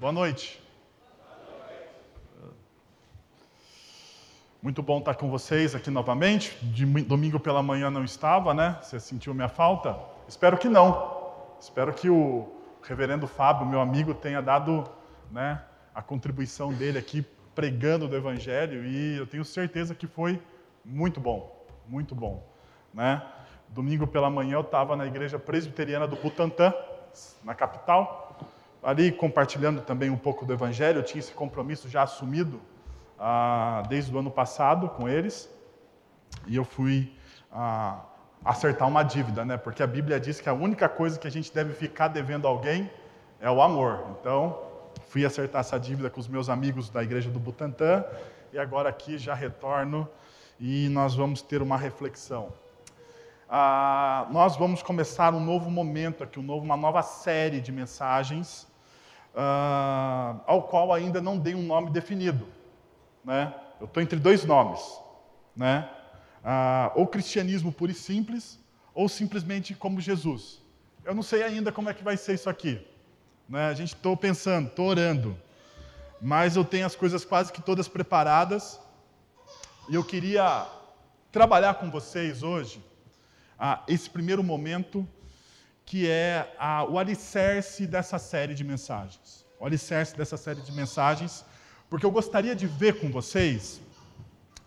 Boa noite. Muito bom estar com vocês aqui novamente. Domingo pela manhã não estava, né? Você sentiu minha falta? Espero que não. Espero que o reverendo Fábio, meu amigo, tenha dado né, a contribuição dele aqui pregando do Evangelho e eu tenho certeza que foi muito bom, muito bom. Né? Domingo pela manhã eu estava na igreja presbiteriana do Butantã, na capital, ali compartilhando também um pouco do Evangelho. Eu tinha esse compromisso já assumido ah, desde o ano passado com eles e eu fui ah, acertar uma dívida, né? Porque a Bíblia diz que a única coisa que a gente deve ficar devendo a alguém é o amor. Então, fui acertar essa dívida com os meus amigos da igreja do Butantã e agora aqui já retorno e nós vamos ter uma reflexão ah, nós vamos começar um novo momento aqui, um novo, uma nova série de mensagens, ah, ao qual ainda não dei um nome definido. Né? Eu estou entre dois nomes. Né? Ah, ou cristianismo puro e simples, ou simplesmente como Jesus. Eu não sei ainda como é que vai ser isso aqui. Né? A gente estou pensando, estou orando. Mas eu tenho as coisas quase que todas preparadas. E eu queria trabalhar com vocês hoje ah, esse primeiro momento, que é ah, o alicerce dessa série de mensagens. O alicerce dessa série de mensagens, porque eu gostaria de ver com vocês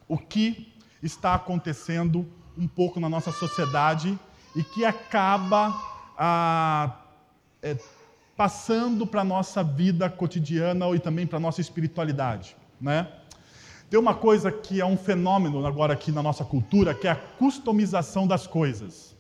o que está acontecendo um pouco na nossa sociedade e que acaba ah, é, passando para a nossa vida cotidiana e também para a nossa espiritualidade. Né? Tem uma coisa que é um fenômeno agora aqui na nossa cultura, que é a customização das coisas.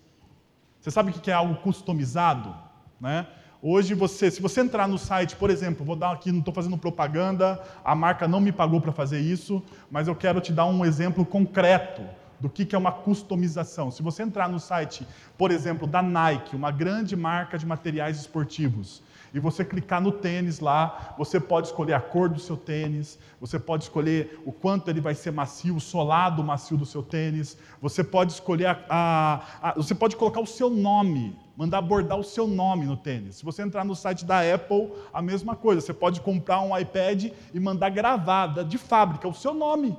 Você sabe o que é algo customizado? Né? Hoje, você, se você entrar no site, por exemplo, vou dar aqui, não estou fazendo propaganda, a marca não me pagou para fazer isso, mas eu quero te dar um exemplo concreto do que, que é uma customização. Se você entrar no site, por exemplo, da Nike, uma grande marca de materiais esportivos, e você clicar no tênis lá, você pode escolher a cor do seu tênis, você pode escolher o quanto ele vai ser macio, o solado macio do seu tênis, você pode escolher a, a, a, você pode colocar o seu nome, mandar bordar o seu nome no tênis. Se você entrar no site da Apple, a mesma coisa. Você pode comprar um iPad e mandar gravada de fábrica o seu nome.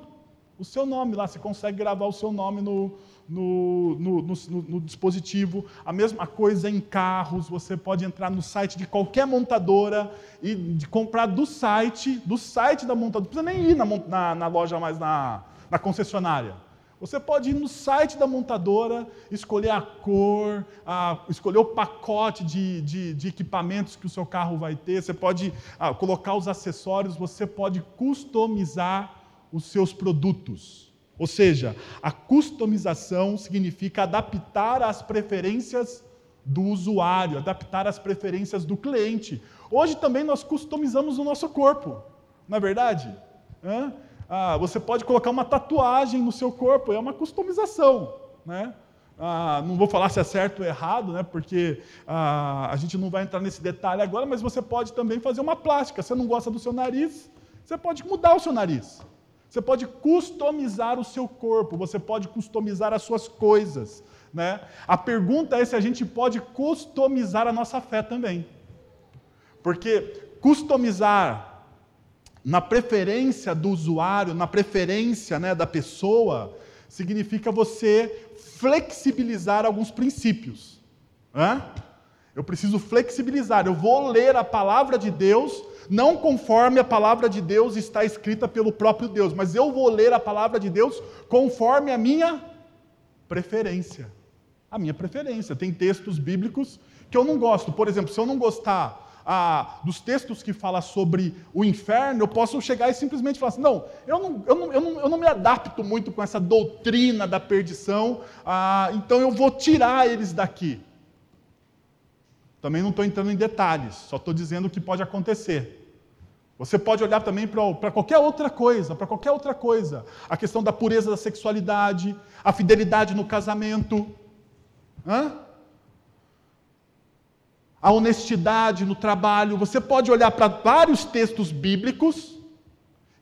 O seu nome lá, você consegue gravar o seu nome no, no, no, no, no, dispositivo. A mesma coisa em carros, você pode entrar no site de qualquer montadora e de comprar do site, do site da montadora. Não precisa nem ir na, na, na loja mais na, na concessionária. Você pode ir no site da montadora, escolher a cor, a, escolher o pacote de, de, de, equipamentos que o seu carro vai ter, você pode ah, colocar os acessórios, você pode customizar os seus produtos. Ou seja, a customização significa adaptar às preferências do usuário, adaptar às preferências do cliente. Hoje também nós customizamos o nosso corpo, não é verdade? Ah, você pode colocar uma tatuagem no seu corpo, é uma customização. Né? Ah, não vou falar se é certo ou errado, né? porque ah, a gente não vai entrar nesse detalhe agora, mas você pode também fazer uma plástica. Você não gosta do seu nariz, você pode mudar o seu nariz. Você pode customizar o seu corpo, você pode customizar as suas coisas. Né? A pergunta é se a gente pode customizar a nossa fé também. Porque customizar na preferência do usuário, na preferência né, da pessoa, significa você flexibilizar alguns princípios. Né? Eu preciso flexibilizar. Eu vou ler a palavra de Deus não conforme a palavra de Deus está escrita pelo próprio Deus, mas eu vou ler a palavra de Deus conforme a minha preferência. A minha preferência. Tem textos bíblicos que eu não gosto. Por exemplo, se eu não gostar ah, dos textos que falam sobre o inferno, eu posso chegar e simplesmente falar assim: não, eu não, eu não, eu não, eu não me adapto muito com essa doutrina da perdição, ah, então eu vou tirar eles daqui. Também não estou entrando em detalhes, só estou dizendo o que pode acontecer. Você pode olhar também para qualquer outra coisa, para qualquer outra coisa. A questão da pureza da sexualidade, a fidelidade no casamento, hã? a honestidade no trabalho. Você pode olhar para vários textos bíblicos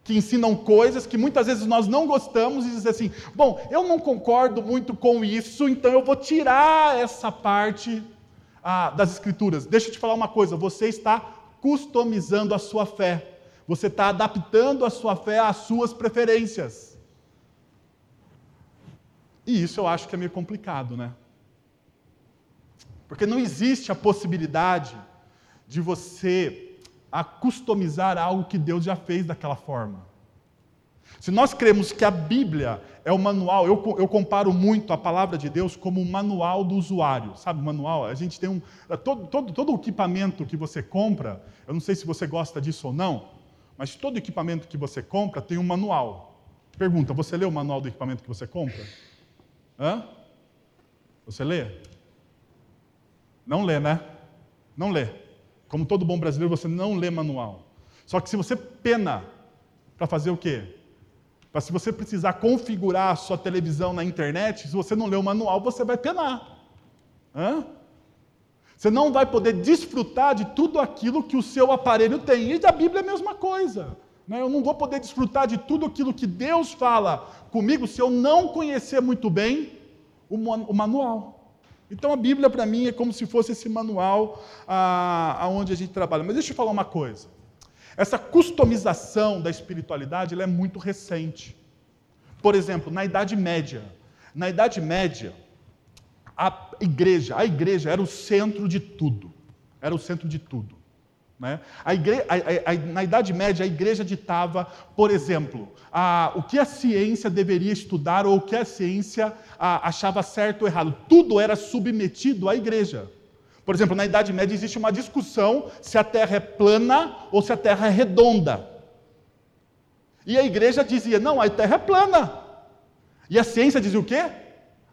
que ensinam coisas que muitas vezes nós não gostamos e dizer assim: bom, eu não concordo muito com isso, então eu vou tirar essa parte ah, das Escrituras. Deixa eu te falar uma coisa: você está customizando a sua fé. Você está adaptando a sua fé às suas preferências. E isso eu acho que é meio complicado, né? Porque não existe a possibilidade de você customizar algo que Deus já fez daquela forma. Se nós cremos que a Bíblia é o manual, eu, eu comparo muito a palavra de Deus como o manual do usuário, sabe? O manual, a gente tem um. Todo, todo, todo o equipamento que você compra, eu não sei se você gosta disso ou não, mas todo equipamento que você compra tem um manual. Pergunta: você lê o manual do equipamento que você compra? Hã? Você lê? Não lê, né? Não lê. Como todo bom brasileiro, você não lê manual. Só que se você pena para fazer o quê? Para se você precisar configurar a sua televisão na internet, se você não ler o manual, você vai penar. Hã? Você não vai poder desfrutar de tudo aquilo que o seu aparelho tem. E da Bíblia é a mesma coisa. Né? Eu não vou poder desfrutar de tudo aquilo que Deus fala comigo se eu não conhecer muito bem o manual. Então a Bíblia para mim é como se fosse esse manual aonde a gente trabalha. Mas deixa eu falar uma coisa. Essa customização da espiritualidade é muito recente. Por exemplo, na Idade Média. Na Idade Média, a igreja, a igreja era o centro de tudo. Era o centro de tudo. Né? A igre... A, a, na Idade Média, a igreja ditava, por exemplo, o que a ciência deveria estudar ou o que a ciência achava certo ou errado. Tudo era submetido à igreja. Por exemplo, na Idade Média existe uma discussão se a Terra é plana ou se a Terra é redonda. E a igreja dizia: não, a Terra é plana. E a ciência dizia o quê?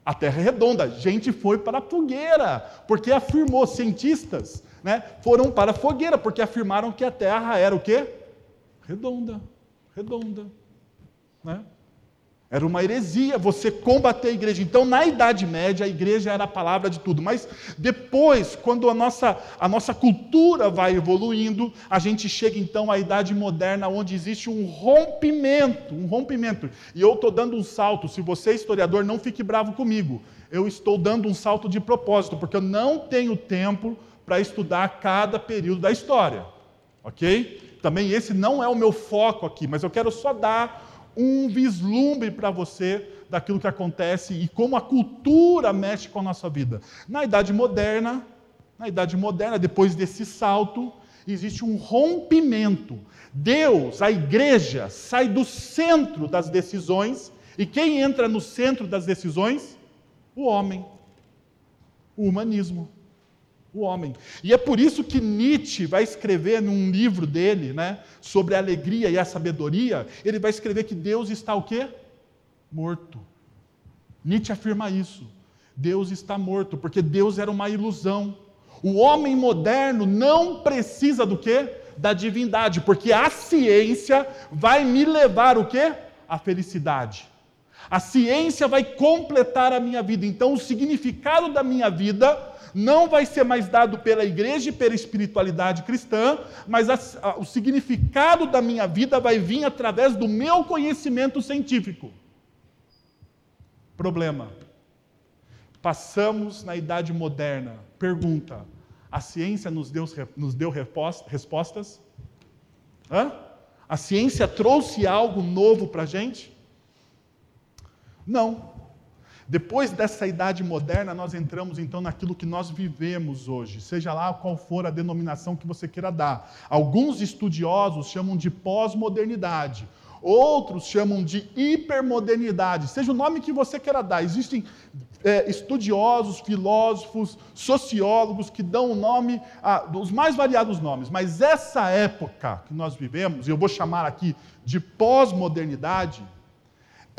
A Terra é redonda. Gente foi para a fogueira, porque afirmou, cientistas né, foram para a fogueira, porque afirmaram que a Terra era o quê? Redonda. Redonda. Né? Era uma heresia você combater a igreja. Então, na Idade Média, a igreja era a palavra de tudo. Mas depois, quando a nossa, a nossa cultura vai evoluindo, a gente chega então à Idade Moderna, onde existe um rompimento. Um rompimento. E eu estou dando um salto. Se você é historiador, não fique bravo comigo. Eu estou dando um salto de propósito, porque eu não tenho tempo para estudar cada período da história. Ok? Também esse não é o meu foco aqui, mas eu quero só dar um vislumbre para você daquilo que acontece e como a cultura mexe com a nossa vida. Na Idade Moderna, na Idade Moderna, depois desse salto, existe um rompimento. Deus, a igreja, sai do centro das decisões e quem entra no centro das decisões? O homem, o humanismo o homem. E é por isso que Nietzsche vai escrever num livro dele, né, sobre a alegria e a sabedoria, ele vai escrever que Deus está o quê? Morto. Nietzsche afirma isso. Deus está morto, porque Deus era uma ilusão. O homem moderno não precisa do quê? Da divindade, porque a ciência vai me levar o quê? A felicidade. A ciência vai completar a minha vida. Então, o significado da minha vida não vai ser mais dado pela igreja e pela espiritualidade cristã, mas a, a, o significado da minha vida vai vir através do meu conhecimento científico. Problema. Passamos na idade moderna. Pergunta: a ciência nos deu, nos deu respostas? Hã? A ciência trouxe algo novo para a gente? Não. Depois dessa idade moderna, nós entramos então naquilo que nós vivemos hoje, seja lá qual for a denominação que você queira dar. Alguns estudiosos chamam de pós-modernidade, outros chamam de hipermodernidade, seja o nome que você queira dar. Existem é, estudiosos, filósofos, sociólogos que dão o nome, ah, os mais variados nomes, mas essa época que nós vivemos, e eu vou chamar aqui de pós-modernidade,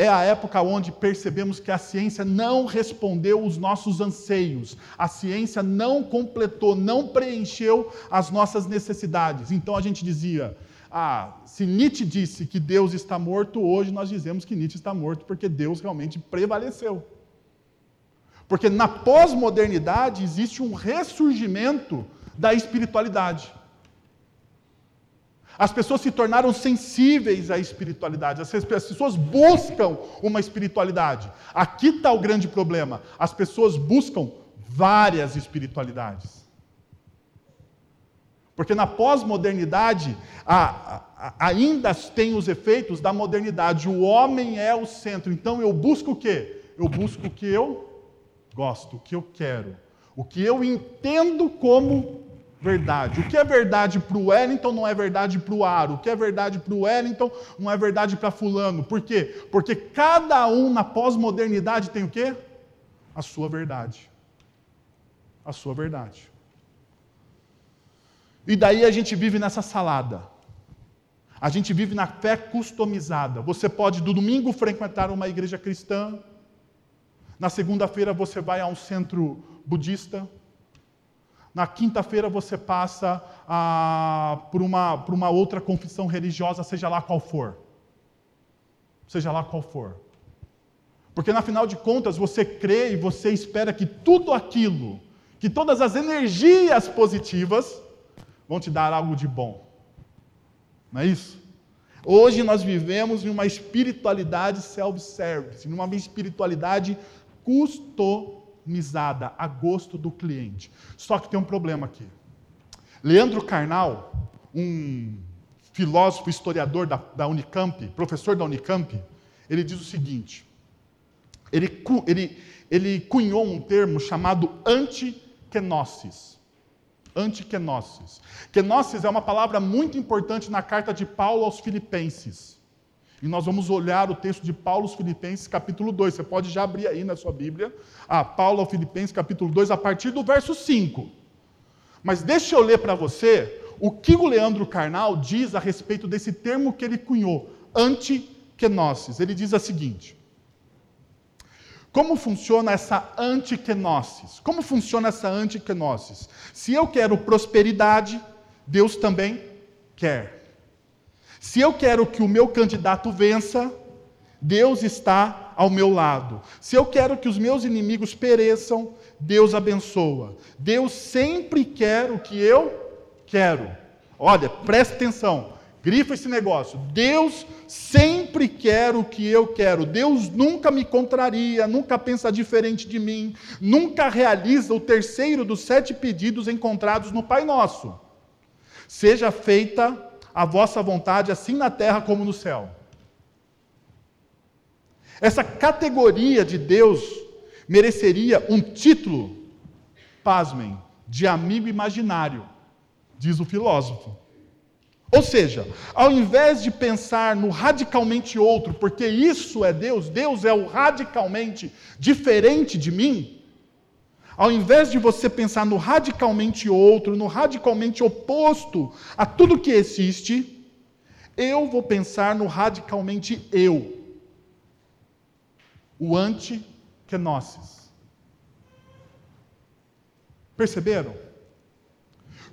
é a época onde percebemos que a ciência não respondeu os nossos anseios, a ciência não completou, não preencheu as nossas necessidades. Então a gente dizia: ah, se Nietzsche disse que Deus está morto, hoje nós dizemos que Nietzsche está morto porque Deus realmente prevaleceu. Porque na pós-modernidade existe um ressurgimento da espiritualidade. As pessoas se tornaram sensíveis à espiritualidade, as pessoas buscam uma espiritualidade. Aqui está o grande problema: as pessoas buscam várias espiritualidades. Porque na pós-modernidade ainda tem os efeitos da modernidade. O homem é o centro. Então eu busco o quê? Eu busco o que eu gosto, o que eu quero, o que eu entendo como verdade. O que é verdade para o Wellington não é verdade para o Aro. O que é verdade para o Wellington não é verdade para fulano. Por quê? Porque cada um na pós-modernidade tem o quê? A sua verdade. A sua verdade. E daí a gente vive nessa salada. A gente vive na fé customizada. Você pode, do domingo, frequentar uma igreja cristã. Na segunda-feira, você vai a um centro budista. Na quinta-feira, você passa a, por, uma, por uma outra confissão religiosa, seja lá qual for. Seja lá qual for. Porque, na final de contas, você crê e você espera que tudo aquilo, que todas as energias positivas, vão te dar algo de bom. Não é isso? Hoje nós vivemos em uma espiritualidade self-service, numa espiritualidade customizada, a gosto do cliente. Só que tem um problema aqui. Leandro Carnal, um filósofo historiador da, da Unicamp, professor da Unicamp, ele diz o seguinte: ele, ele, ele cunhou um termo chamado antiquenosis antiquenosis. Quenosis é uma palavra muito importante na carta de Paulo aos Filipenses. E nós vamos olhar o texto de Paulo aos Filipenses, capítulo 2. Você pode já abrir aí na sua Bíblia. Ah, Paulo aos Filipenses, capítulo 2, a partir do verso 5. Mas deixa eu ler para você o que o Leandro Carnal diz a respeito desse termo que ele cunhou, antiquenosis. Ele diz a seguinte: como funciona essa antiquenosis? Como funciona essa antiquenosis? Se eu quero prosperidade, Deus também quer. Se eu quero que o meu candidato vença, Deus está ao meu lado. Se eu quero que os meus inimigos pereçam, Deus abençoa. Deus sempre quer o que eu quero. Olha, presta atenção. Grifa esse negócio. Deus sempre quer o que eu quero. Deus nunca me contraria, nunca pensa diferente de mim, nunca realiza o terceiro dos sete pedidos encontrados no Pai Nosso. Seja feita a vossa vontade, assim na terra como no céu. Essa categoria de Deus mereceria um título, pasmem, de amigo imaginário, diz o filósofo. Ou seja, ao invés de pensar no radicalmente outro, porque isso é Deus, Deus é o radicalmente diferente de mim, ao invés de você pensar no radicalmente outro, no radicalmente oposto a tudo que existe, eu vou pensar no radicalmente eu. O anti-kenosis. Perceberam?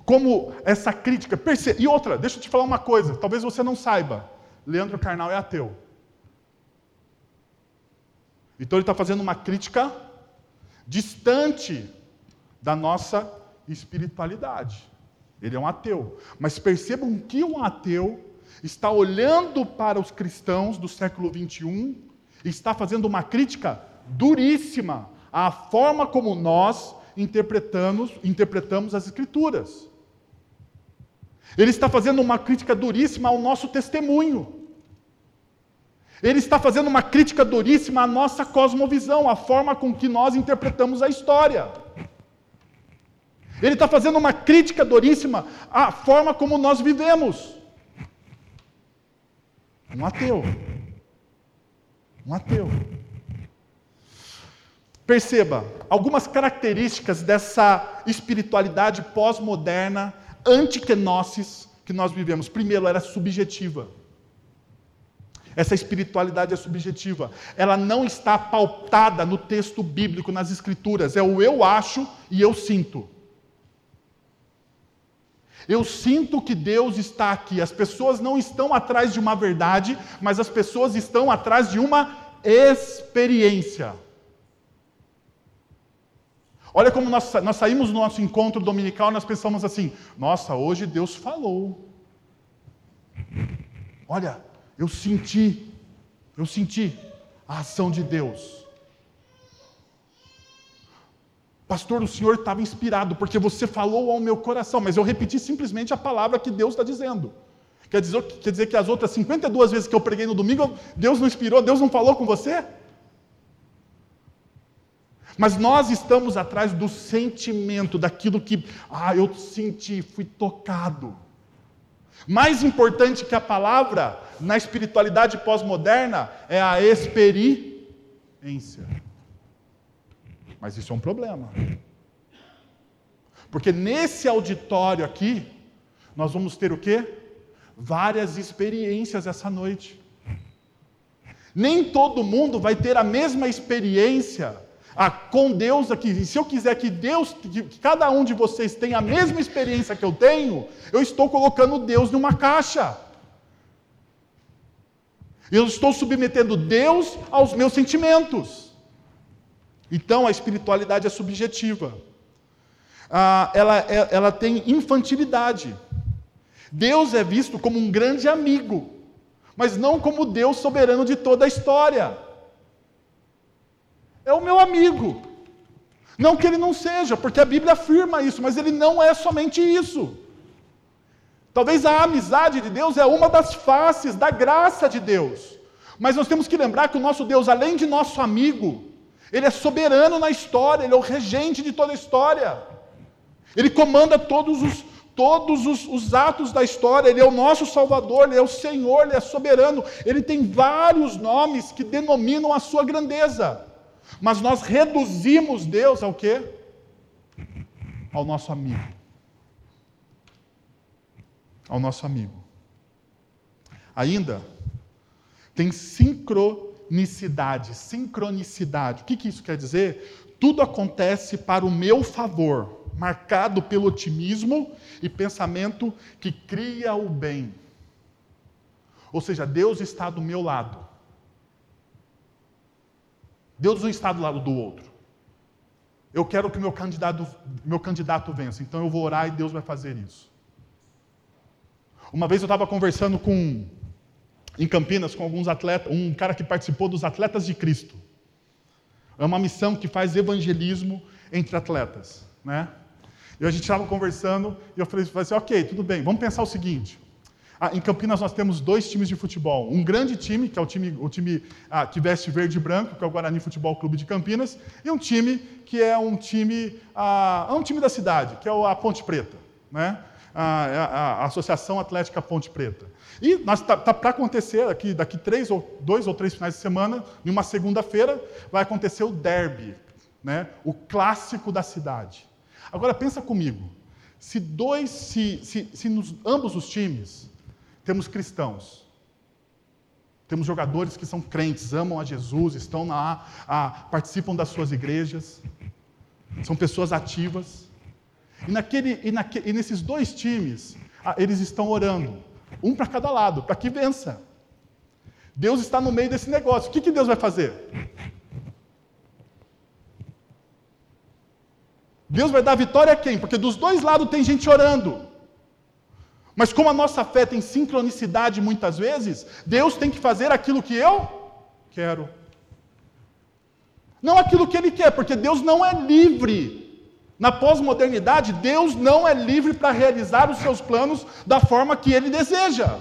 como essa crítica. Perce... E outra, deixa eu te falar uma coisa, talvez você não saiba. Leandro Carnal é ateu. Então ele está fazendo uma crítica distante da nossa espiritualidade. Ele é um ateu. Mas percebam que um ateu está olhando para os cristãos do século 21 e está fazendo uma crítica duríssima à forma como nós interpretamos, interpretamos as escrituras. Ele está fazendo uma crítica duríssima ao nosso testemunho. Ele está fazendo uma crítica duríssima à nossa cosmovisão, à forma com que nós interpretamos a história. Ele está fazendo uma crítica duríssima à forma como nós vivemos. Um ateu. Um ateu. Perceba algumas características dessa espiritualidade pós-moderna antiquenosis que nós vivemos. Primeiro, ela é subjetiva. Essa espiritualidade é subjetiva. Ela não está pautada no texto bíblico, nas escrituras. É o eu acho e eu sinto. Eu sinto que Deus está aqui. As pessoas não estão atrás de uma verdade, mas as pessoas estão atrás de uma experiência. Olha como nós, nós saímos do nosso encontro dominical nós pensamos assim: nossa, hoje Deus falou. Olha, eu senti, eu senti a ação de Deus. Pastor, o senhor estava inspirado porque você falou ao meu coração, mas eu repeti simplesmente a palavra que Deus está dizendo. Quer dizer, quer dizer que as outras 52 vezes que eu preguei no domingo, Deus não inspirou, Deus não falou com você? Mas nós estamos atrás do sentimento, daquilo que, ah, eu senti, fui tocado. Mais importante que a palavra na espiritualidade pós-moderna é a experiência. Mas isso é um problema. Porque nesse auditório aqui, nós vamos ter o quê? Várias experiências essa noite. Nem todo mundo vai ter a mesma experiência ah, com Deus aqui. E se eu quiser que Deus, que cada um de vocês tenha a mesma experiência que eu tenho, eu estou colocando Deus numa caixa. Eu estou submetendo Deus aos meus sentimentos. Então a espiritualidade é subjetiva. Ah, ela, é, ela tem infantilidade. Deus é visto como um grande amigo, mas não como Deus soberano de toda a história é o meu amigo. Não que ele não seja, porque a Bíblia afirma isso, mas ele não é somente isso. Talvez a amizade de Deus é uma das faces da graça de Deus. Mas nós temos que lembrar que o nosso Deus, além de nosso amigo, ele é soberano na história, ele é o regente de toda a história. Ele comanda todos os, todos os, os, atos da história, Ele é o nosso Salvador, Ele é o Senhor, Ele é soberano, Ele tem vários nomes que denominam a sua grandeza. Mas nós reduzimos Deus ao quê? Ao nosso amigo. Ao nosso amigo. Ainda tem sincronicidade. Sincronicidade. O que, que isso quer dizer? Tudo acontece para o meu favor, marcado pelo otimismo e pensamento que cria o bem. Ou seja, Deus está do meu lado. Deus não está do lado do outro. Eu quero que meu candidato, meu candidato vença, então eu vou orar e Deus vai fazer isso. Uma vez eu estava conversando com, em Campinas com alguns atletas, um cara que participou dos Atletas de Cristo. É uma missão que faz evangelismo entre atletas, né? E a gente estava conversando e eu falei, falei assim, ok, tudo bem, vamos pensar o seguinte. Ah, em Campinas nós temos dois times de futebol. Um grande time, que é o time, o time ah, que veste verde e branco, que é o Guarani Futebol Clube de Campinas, e um time que é um time, ah, é um time da cidade, que é a Ponte Preta, né? a, é a, a Associação Atlética Ponte Preta. E está tá para acontecer aqui, daqui três ou dois ou três finais de semana, em uma segunda-feira, vai acontecer o derby, né? o clássico da cidade. Agora pensa comigo, se dois, se, se, se nos, ambos os times temos cristãos. Temos jogadores que são crentes, amam a Jesus, estão lá, a, participam das suas igrejas, são pessoas ativas. E, naquele, e, naque, e nesses dois times, eles estão orando, um para cada lado, para que vença. Deus está no meio desse negócio. O que, que Deus vai fazer? Deus vai dar vitória a quem? Porque dos dois lados tem gente orando. Mas como a nossa fé tem sincronicidade muitas vezes, Deus tem que fazer aquilo que eu quero. Não aquilo que Ele quer, porque Deus não é livre. Na pós-modernidade, Deus não é livre para realizar os seus planos da forma que Ele deseja.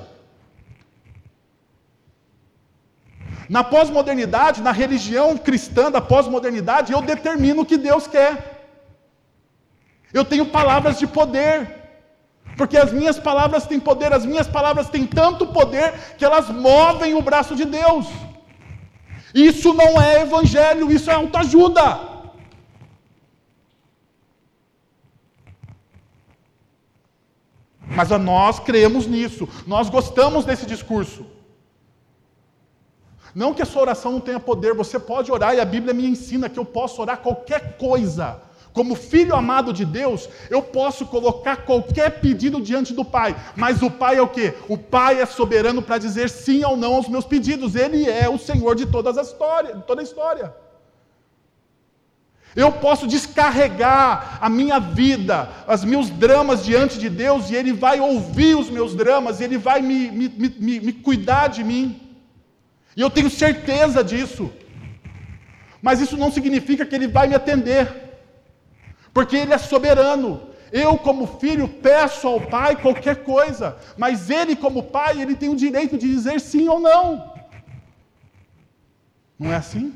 Na pós-modernidade, na religião cristã da pós-modernidade, eu determino o que Deus quer. Eu tenho palavras de poder. Porque as minhas palavras têm poder, as minhas palavras têm tanto poder que elas movem o braço de Deus. Isso não é evangelho, isso é autoajuda. Mas nós cremos nisso, nós gostamos desse discurso. Não que a sua oração não tenha poder, você pode orar e a Bíblia me ensina que eu posso orar qualquer coisa como filho amado de Deus, eu posso colocar qualquer pedido diante do Pai. Mas o Pai é o quê? O Pai é soberano para dizer sim ou não aos meus pedidos. Ele é o Senhor de todas as histórias, toda a história. Eu posso descarregar a minha vida, os meus dramas diante de Deus, e Ele vai ouvir os meus dramas, e Ele vai me, me, me, me cuidar de mim. E eu tenho certeza disso. Mas isso não significa que Ele vai me atender. Porque Ele é soberano. Eu, como filho, peço ao Pai qualquer coisa, mas Ele, como Pai, Ele tem o direito de dizer sim ou não. Não é assim?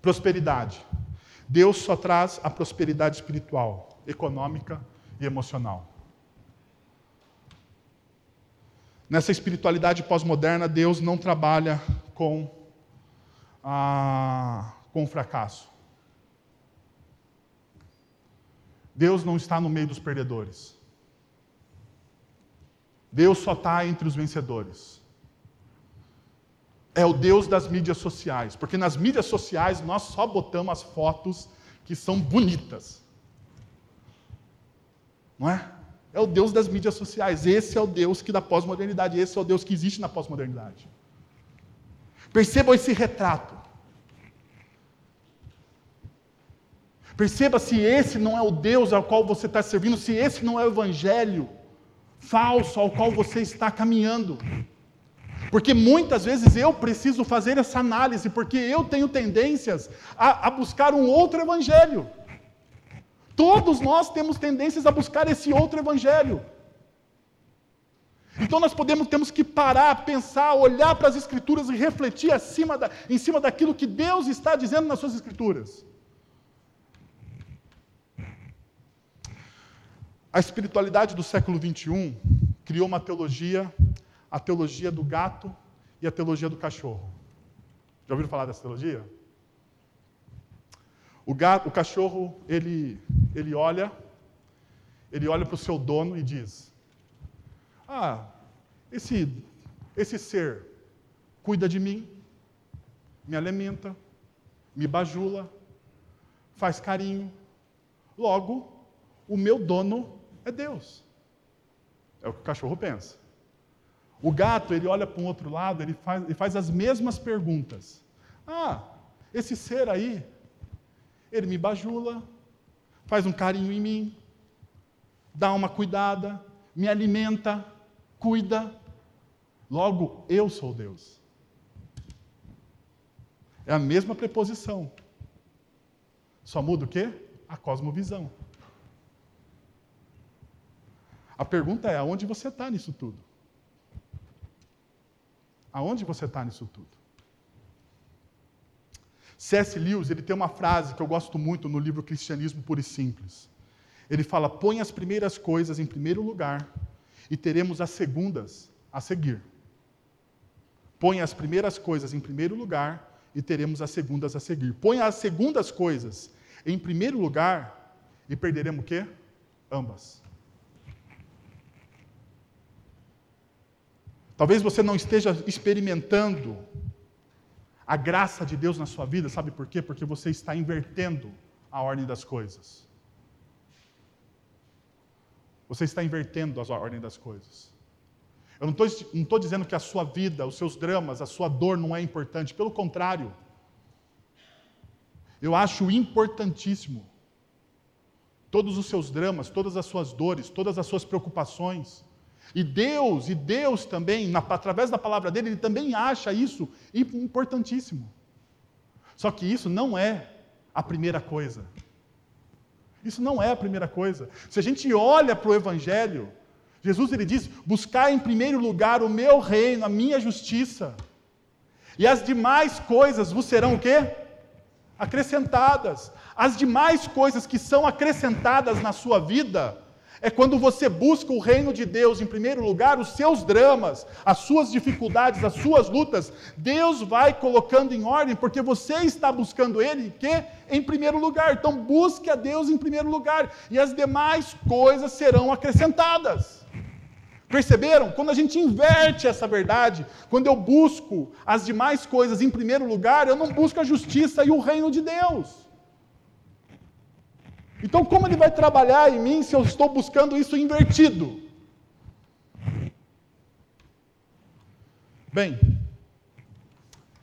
Prosperidade. Deus só traz a prosperidade espiritual, econômica e emocional. Nessa espiritualidade pós-moderna, Deus não trabalha com, a, com o fracasso. Deus não está no meio dos perdedores. Deus só está entre os vencedores. É o Deus das mídias sociais, porque nas mídias sociais nós só botamos as fotos que são bonitas. Não é? É o Deus das mídias sociais. Esse é o Deus que da pós-modernidade, esse é o Deus que existe na pós-modernidade. Percebam esse retrato. Perceba se esse não é o Deus ao qual você está servindo, se esse não é o evangelho falso ao qual você está caminhando. Porque muitas vezes eu preciso fazer essa análise, porque eu tenho tendências a, a buscar um outro evangelho. Todos nós temos tendências a buscar esse outro evangelho. Então nós podemos, temos que parar, pensar, olhar para as escrituras e refletir acima da, em cima daquilo que Deus está dizendo nas suas escrituras. A espiritualidade do século XXI criou uma teologia, a teologia do gato e a teologia do cachorro. Já ouviram falar dessa teologia? O, gato, o cachorro, ele, ele olha, ele olha para o seu dono e diz: Ah, esse, esse ser cuida de mim, me alimenta, me bajula, faz carinho. Logo, o meu dono é Deus. É o que o cachorro pensa. O gato, ele olha para um outro lado, ele faz, ele faz as mesmas perguntas. Ah, esse ser aí, ele me bajula, faz um carinho em mim, dá uma cuidada, me alimenta, cuida. Logo, eu sou Deus. É a mesma preposição. Só muda o quê? A cosmovisão. A pergunta é: aonde você está nisso tudo? Aonde você está nisso tudo? C.S. Lewis ele tem uma frase que eu gosto muito no livro Cristianismo Puro e Simples. Ele fala: põe as primeiras coisas em primeiro lugar e teremos as segundas a seguir. Põe as primeiras coisas em primeiro lugar e teremos as segundas a seguir. Põe as segundas coisas em primeiro lugar e perderemos o quê? Ambas. Talvez você não esteja experimentando a graça de Deus na sua vida, sabe por quê? Porque você está invertendo a ordem das coisas. Você está invertendo a ordem das coisas. Eu não estou dizendo que a sua vida, os seus dramas, a sua dor não é importante. Pelo contrário. Eu acho importantíssimo todos os seus dramas, todas as suas dores, todas as suas preocupações. E Deus, e Deus também, na, através da palavra dele, ele também acha isso importantíssimo. Só que isso não é a primeira coisa. Isso não é a primeira coisa. Se a gente olha para o Evangelho, Jesus ele diz: buscar em primeiro lugar o meu reino, a minha justiça, e as demais coisas vos serão o quê? Acrescentadas. As demais coisas que são acrescentadas na sua vida, é quando você busca o reino de Deus em primeiro lugar, os seus dramas, as suas dificuldades, as suas lutas, Deus vai colocando em ordem, porque você está buscando Ele que em primeiro lugar. Então busque a Deus em primeiro lugar, e as demais coisas serão acrescentadas. Perceberam? Quando a gente inverte essa verdade, quando eu busco as demais coisas em primeiro lugar, eu não busco a justiça e o reino de Deus. Então, como ele vai trabalhar em mim se eu estou buscando isso invertido? Bem,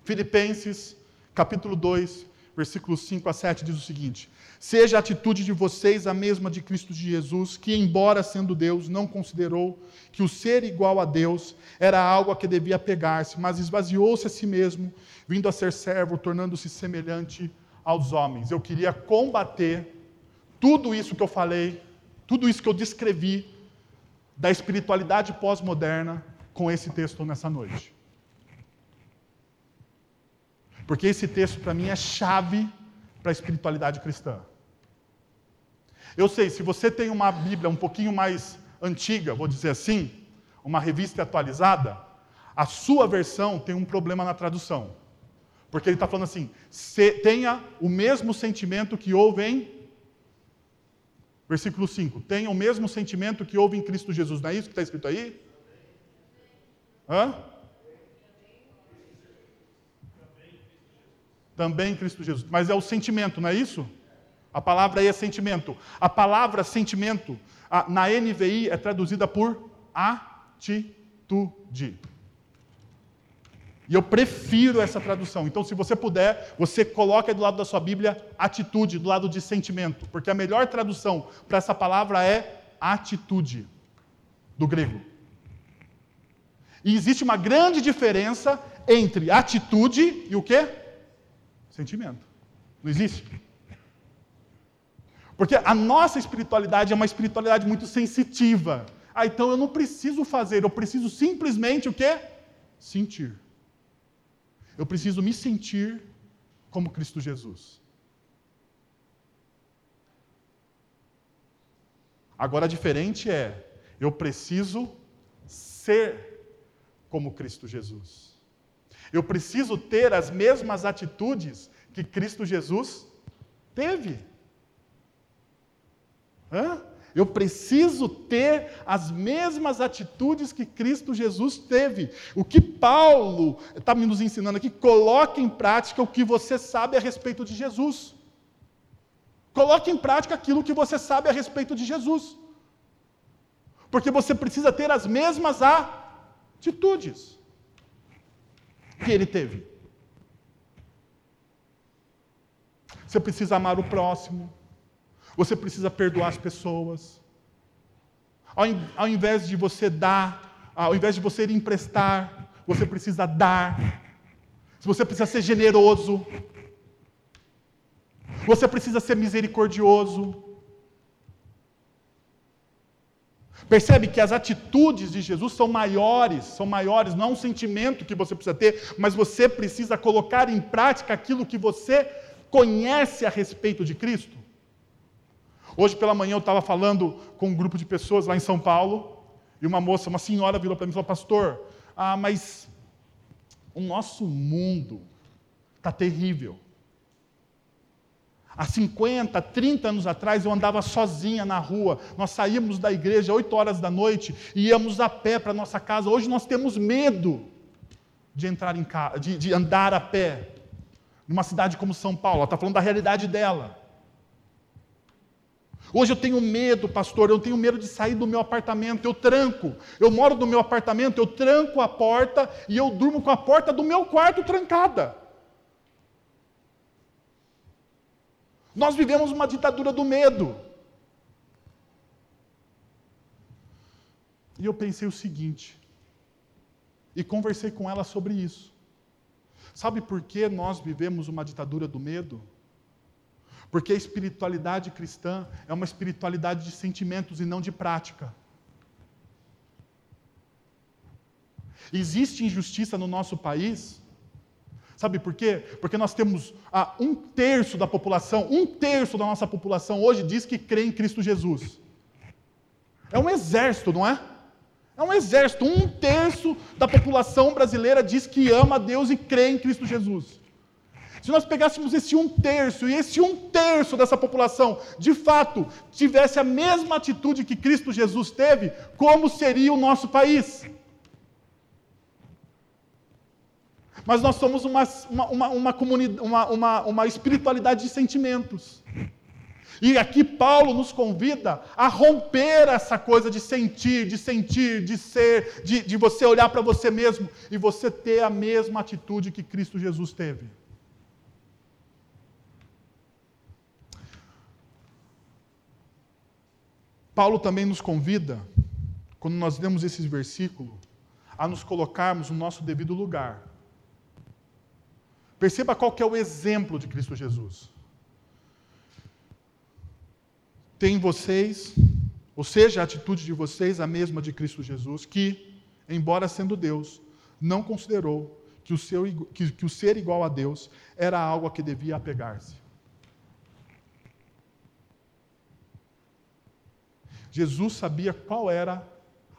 Filipenses, capítulo 2, versículos 5 a 7, diz o seguinte: Seja a atitude de vocês a mesma de Cristo Jesus, que, embora sendo Deus, não considerou que o ser igual a Deus era algo a que devia pegar-se, mas esvaziou-se a si mesmo, vindo a ser servo, tornando-se semelhante aos homens. Eu queria combater tudo isso que eu falei, tudo isso que eu descrevi da espiritualidade pós-moderna com esse texto nessa noite. Porque esse texto, para mim, é chave para a espiritualidade cristã. Eu sei, se você tem uma Bíblia um pouquinho mais antiga, vou dizer assim, uma revista atualizada, a sua versão tem um problema na tradução. Porque ele está falando assim: tenha o mesmo sentimento que houve em. Versículo 5: tenha o mesmo sentimento que houve em Cristo Jesus. Não é isso que está escrito aí? Hã? Também em Cristo Jesus. Mas é o sentimento, não é isso? A palavra aí é sentimento. A palavra sentimento, na NVI, é traduzida por atitude. E eu prefiro essa tradução. Então, se você puder, você coloca do lado da sua Bíblia atitude, do lado de sentimento. Porque a melhor tradução para essa palavra é atitude, do grego. E existe uma grande diferença entre atitude e o quê? Sentimento. Não existe? Porque a nossa espiritualidade é uma espiritualidade muito sensitiva. Ah, então eu não preciso fazer, eu preciso simplesmente o quê? Sentir. Eu preciso me sentir como Cristo Jesus. Agora, diferente é, eu preciso ser como Cristo Jesus. Eu preciso ter as mesmas atitudes que Cristo Jesus teve. Hã? Eu preciso ter as mesmas atitudes que Cristo Jesus teve. O que Paulo está nos ensinando aqui, coloque em prática o que você sabe a respeito de Jesus. Coloque em prática aquilo que você sabe a respeito de Jesus. Porque você precisa ter as mesmas atitudes que ele teve. Você precisa amar o próximo. Você precisa perdoar as pessoas. Ao, ao invés de você dar, ao invés de você emprestar, você precisa dar. Você precisa ser generoso. Você precisa ser misericordioso. Percebe que as atitudes de Jesus são maiores, são maiores, não é um sentimento que você precisa ter, mas você precisa colocar em prática aquilo que você conhece a respeito de Cristo. Hoje pela manhã eu estava falando com um grupo de pessoas lá em São Paulo, e uma moça, uma senhora virou para mim e falou: Pastor, ah, mas o nosso mundo está terrível. Há 50, 30 anos atrás eu andava sozinha na rua. Nós saímos da igreja 8 horas da noite e íamos a pé para nossa casa. Hoje nós temos medo de entrar em casa, de, de andar a pé. Numa cidade como São Paulo, ela está falando da realidade dela. Hoje eu tenho medo, pastor, eu tenho medo de sair do meu apartamento, eu tranco. Eu moro no meu apartamento, eu tranco a porta e eu durmo com a porta do meu quarto trancada. Nós vivemos uma ditadura do medo. E eu pensei o seguinte, e conversei com ela sobre isso. Sabe por que nós vivemos uma ditadura do medo? Porque a espiritualidade cristã é uma espiritualidade de sentimentos e não de prática. Existe injustiça no nosso país. Sabe por quê? Porque nós temos ah, um terço da população, um terço da nossa população hoje diz que crê em Cristo Jesus. É um exército, não é? É um exército. Um terço da população brasileira diz que ama a Deus e crê em Cristo Jesus. Se nós pegássemos esse um terço e esse um terço dessa população, de fato, tivesse a mesma atitude que Cristo Jesus teve, como seria o nosso país? Mas nós somos uma, uma, uma, uma, uma, uma espiritualidade de sentimentos. E aqui Paulo nos convida a romper essa coisa de sentir, de sentir, de ser, de, de você olhar para você mesmo e você ter a mesma atitude que Cristo Jesus teve. Paulo também nos convida, quando nós lemos esse versículo, a nos colocarmos no nosso devido lugar. Perceba qual que é o exemplo de Cristo Jesus. Tem vocês, ou seja, a atitude de vocês a mesma de Cristo Jesus, que, embora sendo Deus, não considerou que o, seu, que, que o ser igual a Deus era algo a que devia apegar-se. Jesus sabia qual era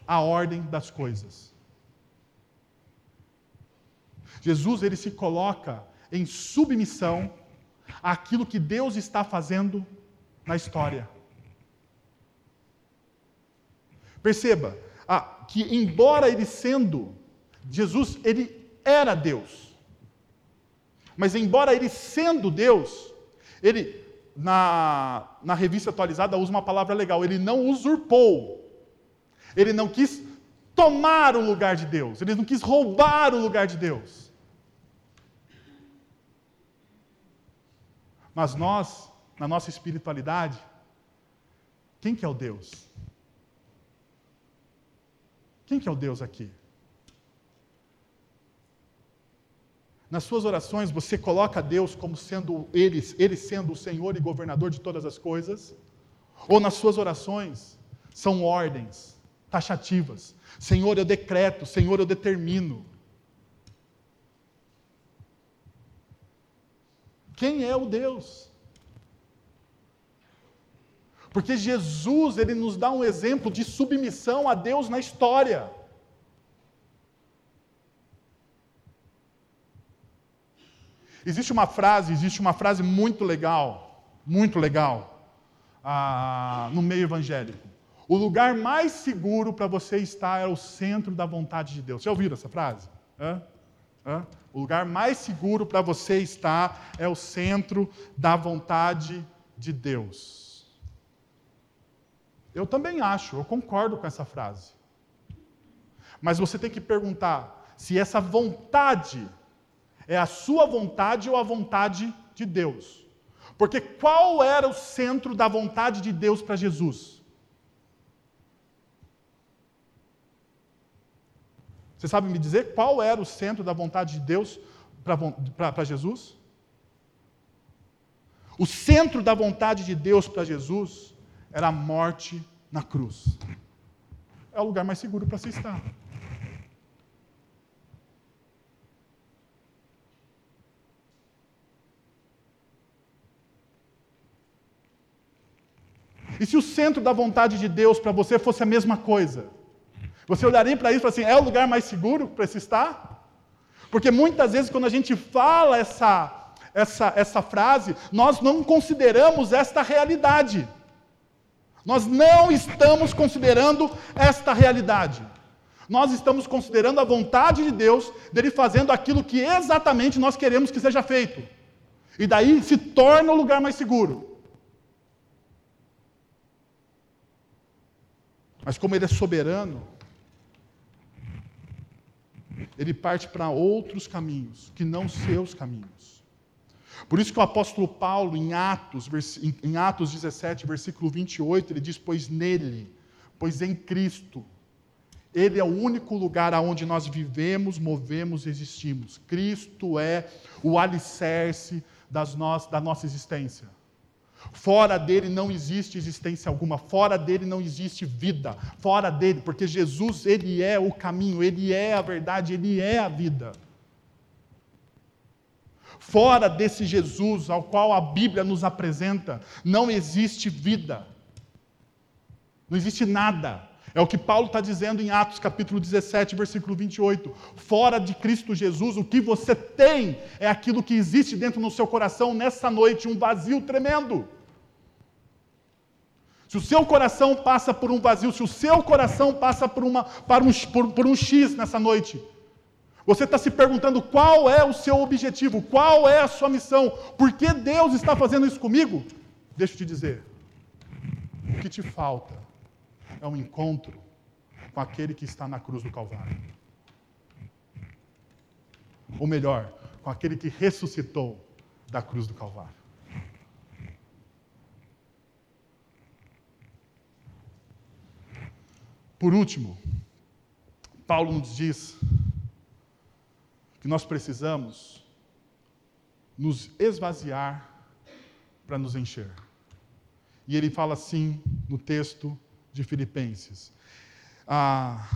a ordem das coisas. Jesus ele se coloca em submissão àquilo que Deus está fazendo na história. Perceba ah, que embora ele sendo Jesus, ele era Deus. Mas embora ele sendo Deus, ele na, na revista atualizada usa uma palavra legal, ele não usurpou. Ele não quis tomar o lugar de Deus, ele não quis roubar o lugar de Deus. Mas nós, na nossa espiritualidade, quem que é o Deus? Quem que é o Deus aqui? Nas suas orações, você coloca Deus como sendo ele, ele sendo o Senhor e governador de todas as coisas? Ou nas suas orações são ordens taxativas? Senhor, eu decreto, Senhor, eu determino. Quem é o Deus? Porque Jesus, ele nos dá um exemplo de submissão a Deus na história. Existe uma frase, existe uma frase muito legal, muito legal, ah, no meio evangélico. O lugar mais seguro para você estar é o centro da vontade de Deus. Já ouviram essa frase? Hã? Hã? O lugar mais seguro para você estar é o centro da vontade de Deus. Eu também acho, eu concordo com essa frase. Mas você tem que perguntar se essa vontade é a sua vontade ou a vontade de Deus? Porque qual era o centro da vontade de Deus para Jesus? Você sabe me dizer qual era o centro da vontade de Deus para Jesus? O centro da vontade de Deus para Jesus era a morte na cruz. É o lugar mais seguro para se estar. E se o centro da vontade de Deus para você fosse a mesma coisa? Você olharia para isso e falaria assim: é o lugar mais seguro para se estar? Porque muitas vezes, quando a gente fala essa, essa, essa frase, nós não consideramos esta realidade. Nós não estamos considerando esta realidade. Nós estamos considerando a vontade de Deus, dele fazendo aquilo que exatamente nós queremos que seja feito. E daí se torna o lugar mais seguro. Mas como Ele é soberano, Ele parte para outros caminhos, que não seus caminhos. Por isso que o apóstolo Paulo, em Atos, em Atos 17, versículo 28, ele diz: Pois nele, pois em Cristo, ele é o único lugar aonde nós vivemos, movemos e existimos. Cristo é o alicerce das no da nossa existência. Fora dele não existe existência alguma, fora dele não existe vida, fora dele, porque Jesus, ele é o caminho, ele é a verdade, ele é a vida. Fora desse Jesus ao qual a Bíblia nos apresenta, não existe vida, não existe nada. É o que Paulo está dizendo em Atos capítulo 17, versículo 28. Fora de Cristo Jesus, o que você tem é aquilo que existe dentro do seu coração nessa noite, um vazio tremendo. Se o seu coração passa por um vazio, se o seu coração passa por, uma, um, por, por um X nessa noite, você está se perguntando qual é o seu objetivo, qual é a sua missão, por que Deus está fazendo isso comigo? Deixa eu te dizer, o que te falta é um encontro com aquele que está na cruz do Calvário. Ou melhor, com aquele que ressuscitou da cruz do Calvário. Por último, Paulo nos diz que nós precisamos nos esvaziar para nos encher. E ele fala assim no texto de Filipenses: ah,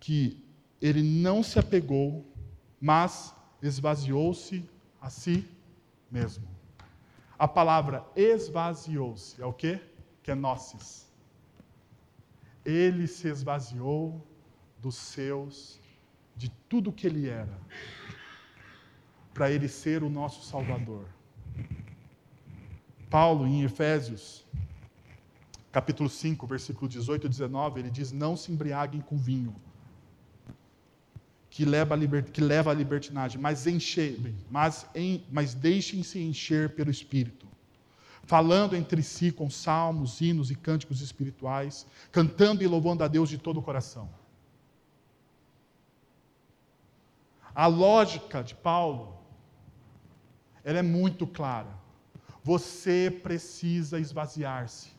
que ele não se apegou, mas esvaziou-se a si mesmo. A palavra esvaziou-se é o quê? Que é nozes. Ele se esvaziou dos seus, de tudo que ele era, para ele ser o nosso Salvador. Paulo, em Efésios, capítulo 5, versículo 18 e 19, ele diz: Não se embriaguem com vinho, que leva a, liber... que leva à libertinagem, mas, enche... mas, mas deixem-se encher pelo Espírito, falando entre si com salmos, hinos e cânticos espirituais, cantando e louvando a Deus de todo o coração. A lógica de Paulo, ela é muito clara. Você precisa esvaziar-se.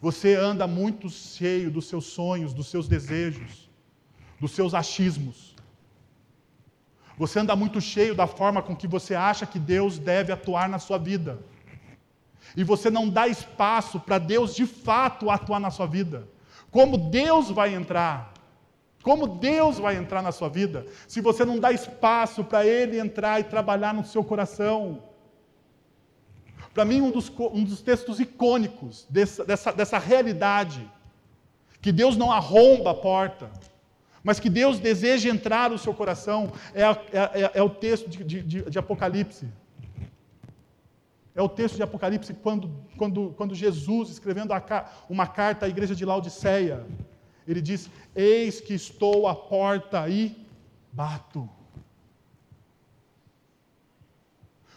Você anda muito cheio dos seus sonhos, dos seus desejos, dos seus achismos. Você anda muito cheio da forma com que você acha que Deus deve atuar na sua vida. E você não dá espaço para Deus de fato atuar na sua vida. Como Deus vai entrar? Como Deus vai entrar na sua vida se você não dá espaço para Ele entrar e trabalhar no seu coração? Para mim, um dos, um dos, textos icônicos dessa, dessa, dessa realidade, que Deus não arromba a porta, mas que Deus deseja entrar no seu coração, é, é, é, é o texto de, de, de, Apocalipse. É o texto de Apocalipse quando, quando, quando Jesus, escrevendo uma carta à igreja de Laodiceia, ele diz: Eis que estou à porta e bato.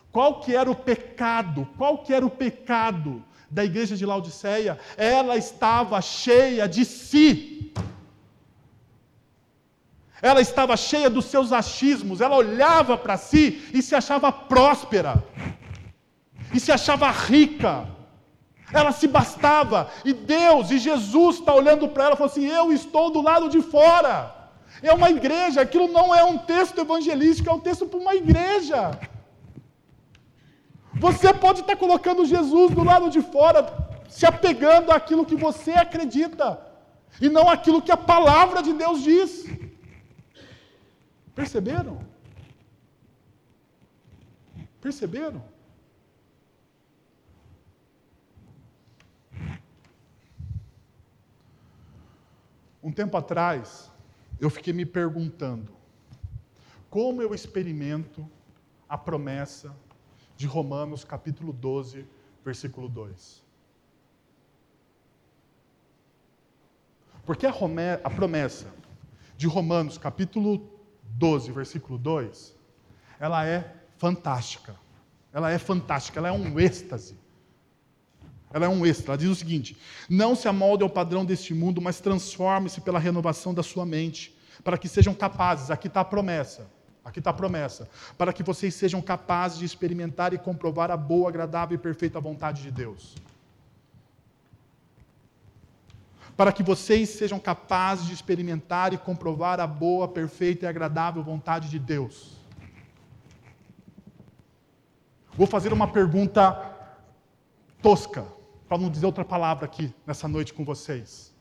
Qual que era o pecado? Qual que era o pecado da igreja de Laodiceia? Ela estava cheia de si. Ela estava cheia dos seus achismos, ela olhava para si e se achava próspera, e se achava rica, ela se bastava, e Deus e Jesus está olhando para ela e falou assim: Eu estou do lado de fora. É uma igreja, aquilo não é um texto evangelístico, é um texto para uma igreja. Você pode estar colocando Jesus do lado de fora, se apegando àquilo que você acredita, e não àquilo que a palavra de Deus diz. Perceberam? Perceberam? Um tempo atrás, eu fiquei me perguntando: como eu experimento a promessa de Romanos capítulo 12, versículo 2. Porque a, a promessa de Romanos capítulo 12, versículo 2, ela é fantástica. Ela é fantástica, ela é um êxtase. Ela é um êxtase. Ela diz o seguinte: Não se amolde ao padrão deste mundo, mas transforme-se pela renovação da sua mente, para que sejam capazes. Aqui está a promessa Aqui está a promessa. Para que vocês sejam capazes de experimentar e comprovar a boa, agradável e perfeita vontade de Deus. Para que vocês sejam capazes de experimentar e comprovar a boa, perfeita e agradável vontade de Deus. Vou fazer uma pergunta tosca, para não dizer outra palavra aqui nessa noite com vocês.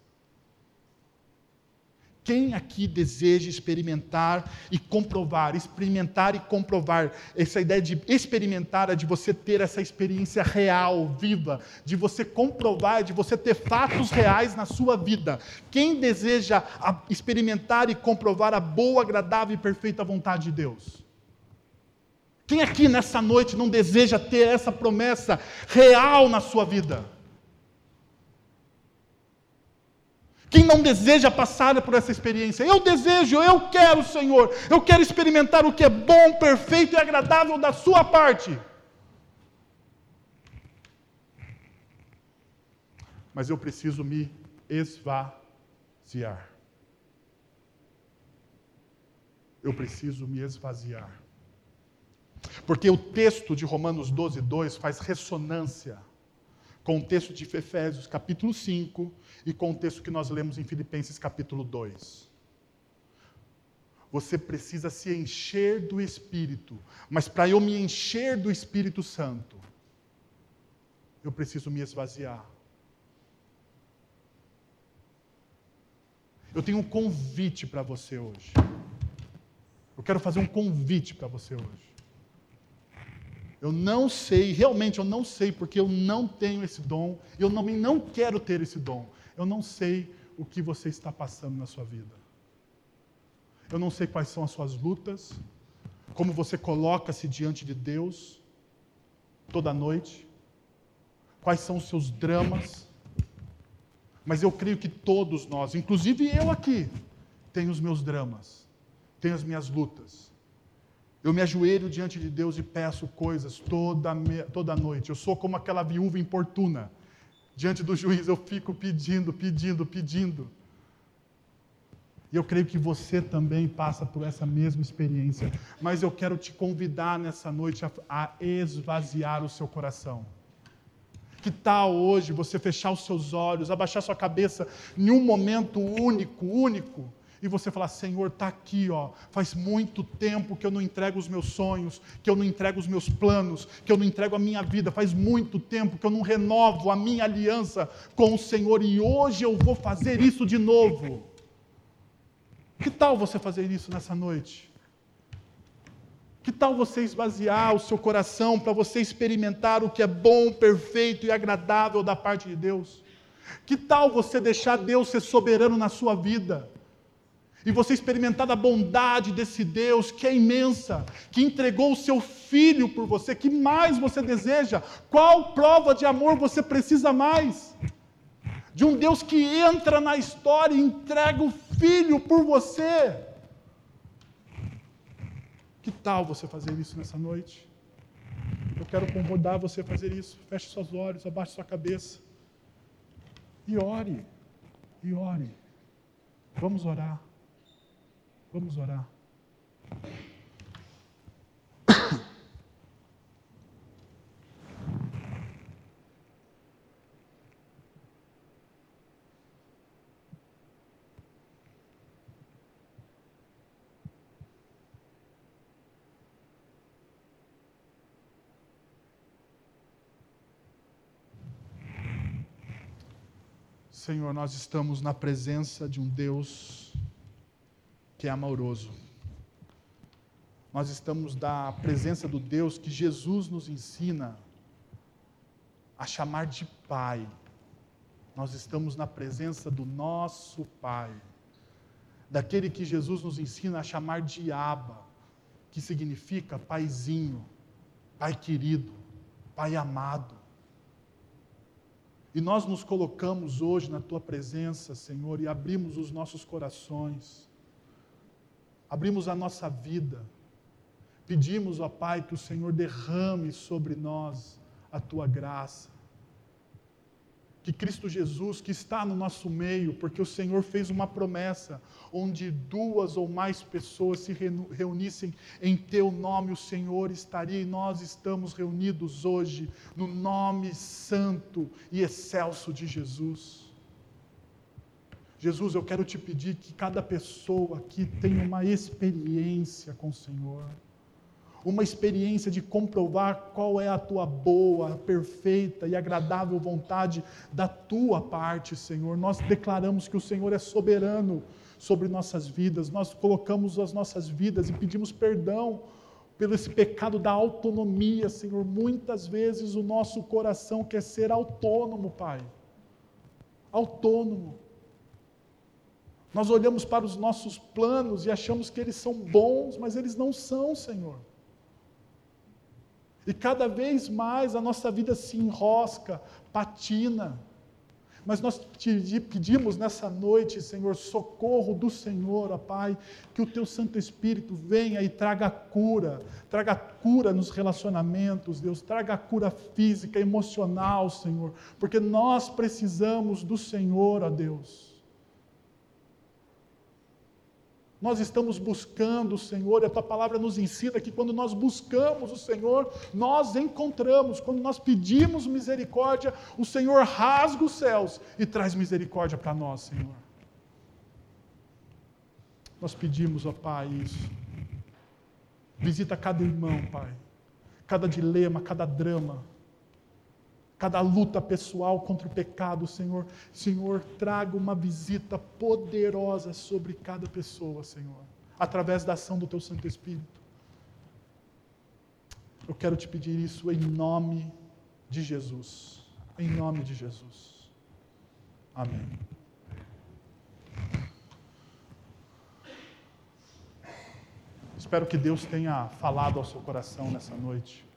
Quem aqui deseja experimentar e comprovar, experimentar e comprovar? Essa ideia de experimentar é de você ter essa experiência real, viva, de você comprovar, de você ter fatos reais na sua vida. Quem deseja experimentar e comprovar a boa, agradável e perfeita vontade de Deus? Quem aqui nessa noite não deseja ter essa promessa real na sua vida? Quem não deseja passar por essa experiência? Eu desejo, eu quero, Senhor. Eu quero experimentar o que é bom, perfeito e agradável da Sua parte. Mas eu preciso me esvaziar. Eu preciso me esvaziar. Porque o texto de Romanos 12, 2 faz ressonância com o texto de Efésios capítulo 5 e com o texto que nós lemos em Filipenses capítulo 2. Você precisa se encher do Espírito, mas para eu me encher do Espírito Santo, eu preciso me esvaziar. Eu tenho um convite para você hoje. Eu quero fazer um convite para você hoje. Eu não sei, realmente eu não sei, porque eu não tenho esse dom, eu não, não quero ter esse dom. Eu não sei o que você está passando na sua vida. Eu não sei quais são as suas lutas, como você coloca-se diante de Deus toda noite, quais são os seus dramas. Mas eu creio que todos nós, inclusive eu aqui, tenho os meus dramas, tenho as minhas lutas. Eu me ajoelho diante de Deus e peço coisas toda, toda noite. Eu sou como aquela viúva importuna. Diante do juiz eu fico pedindo, pedindo, pedindo. E eu creio que você também passa por essa mesma experiência. Mas eu quero te convidar nessa noite a, a esvaziar o seu coração. Que tal hoje você fechar os seus olhos, abaixar sua cabeça em um momento único, único, e você falar: Senhor, está aqui, ó. Faz muito tempo que eu não entrego os meus sonhos, que eu não entrego os meus planos, que eu não entrego a minha vida. Faz muito tempo que eu não renovo a minha aliança com o Senhor e hoje eu vou fazer isso de novo. Que tal você fazer isso nessa noite? Que tal você esvaziar o seu coração para você experimentar o que é bom, perfeito e agradável da parte de Deus? Que tal você deixar Deus ser soberano na sua vida? E você experimentar a bondade desse Deus que é imensa, que entregou o seu filho por você, que mais você deseja? Qual prova de amor você precisa mais? De um Deus que entra na história e entrega o filho por você. Que tal você fazer isso nessa noite? Eu quero convidar você a fazer isso. Feche seus olhos, abaixe sua cabeça. E ore. E ore. Vamos orar. Vamos orar. Senhor, nós estamos na presença de um Deus que é amoroso. Nós estamos da presença do Deus que Jesus nos ensina a chamar de Pai. Nós estamos na presença do nosso Pai, daquele que Jesus nos ensina a chamar de que significa Paizinho, Pai querido, Pai amado. E nós nos colocamos hoje na tua presença, Senhor, e abrimos os nossos corações abrimos a nossa vida, pedimos, ó Pai, que o Senhor derrame sobre nós a tua graça. Que Cristo Jesus, que está no nosso meio, porque o Senhor fez uma promessa, onde duas ou mais pessoas se reunissem em Teu nome, o Senhor estaria, e nós estamos reunidos hoje no nome santo e excelso de Jesus. Jesus, eu quero te pedir que cada pessoa aqui tenha uma experiência com o Senhor, uma experiência de comprovar qual é a tua boa, perfeita e agradável vontade da tua parte, Senhor. Nós declaramos que o Senhor é soberano sobre nossas vidas, nós colocamos as nossas vidas e pedimos perdão pelo esse pecado da autonomia, Senhor. Muitas vezes o nosso coração quer ser autônomo, Pai. Autônomo. Nós olhamos para os nossos planos e achamos que eles são bons, mas eles não são, Senhor. E cada vez mais a nossa vida se enrosca, patina. Mas nós te pedimos nessa noite, Senhor, socorro do Senhor, ó Pai, que o Teu Santo Espírito venha e traga cura, traga cura nos relacionamentos, Deus, traga cura física, emocional, Senhor, porque nós precisamos do Senhor, ó Deus. Nós estamos buscando o Senhor, e a tua palavra nos ensina que quando nós buscamos o Senhor, nós encontramos, quando nós pedimos misericórdia, o Senhor rasga os céus e traz misericórdia para nós, Senhor. Nós pedimos, ó Pai, isso. Visita cada irmão, Pai, cada dilema, cada drama cada luta pessoal contra o pecado, Senhor. Senhor, traga uma visita poderosa sobre cada pessoa, Senhor, através da ação do Teu Santo Espírito. Eu quero te pedir isso em nome de Jesus. Em nome de Jesus. Amém. Espero que Deus tenha falado ao seu coração nessa noite.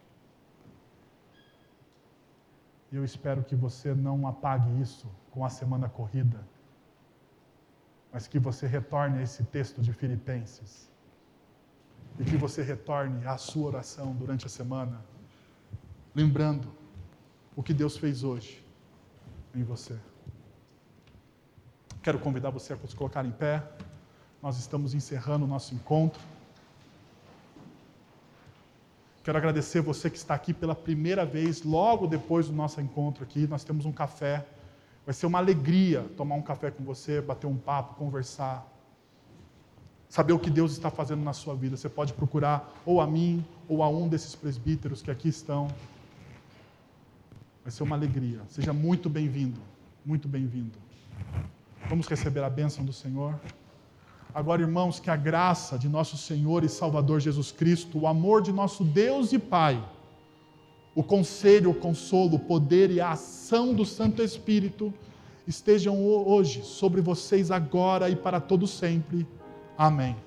E eu espero que você não apague isso com a semana corrida, mas que você retorne a esse texto de Filipenses e que você retorne à sua oração durante a semana, lembrando o que Deus fez hoje em você. Quero convidar você a se colocar em pé. Nós estamos encerrando o nosso encontro. Quero agradecer você que está aqui pela primeira vez, logo depois do nosso encontro aqui. Nós temos um café. Vai ser uma alegria tomar um café com você, bater um papo, conversar. Saber o que Deus está fazendo na sua vida. Você pode procurar ou a mim ou a um desses presbíteros que aqui estão. Vai ser uma alegria. Seja muito bem-vindo. Muito bem-vindo. Vamos receber a bênção do Senhor. Agora, irmãos, que a graça de nosso Senhor e Salvador Jesus Cristo, o amor de nosso Deus e Pai, o conselho, o consolo, o poder e a ação do Santo Espírito estejam hoje sobre vocês agora e para todo sempre. Amém.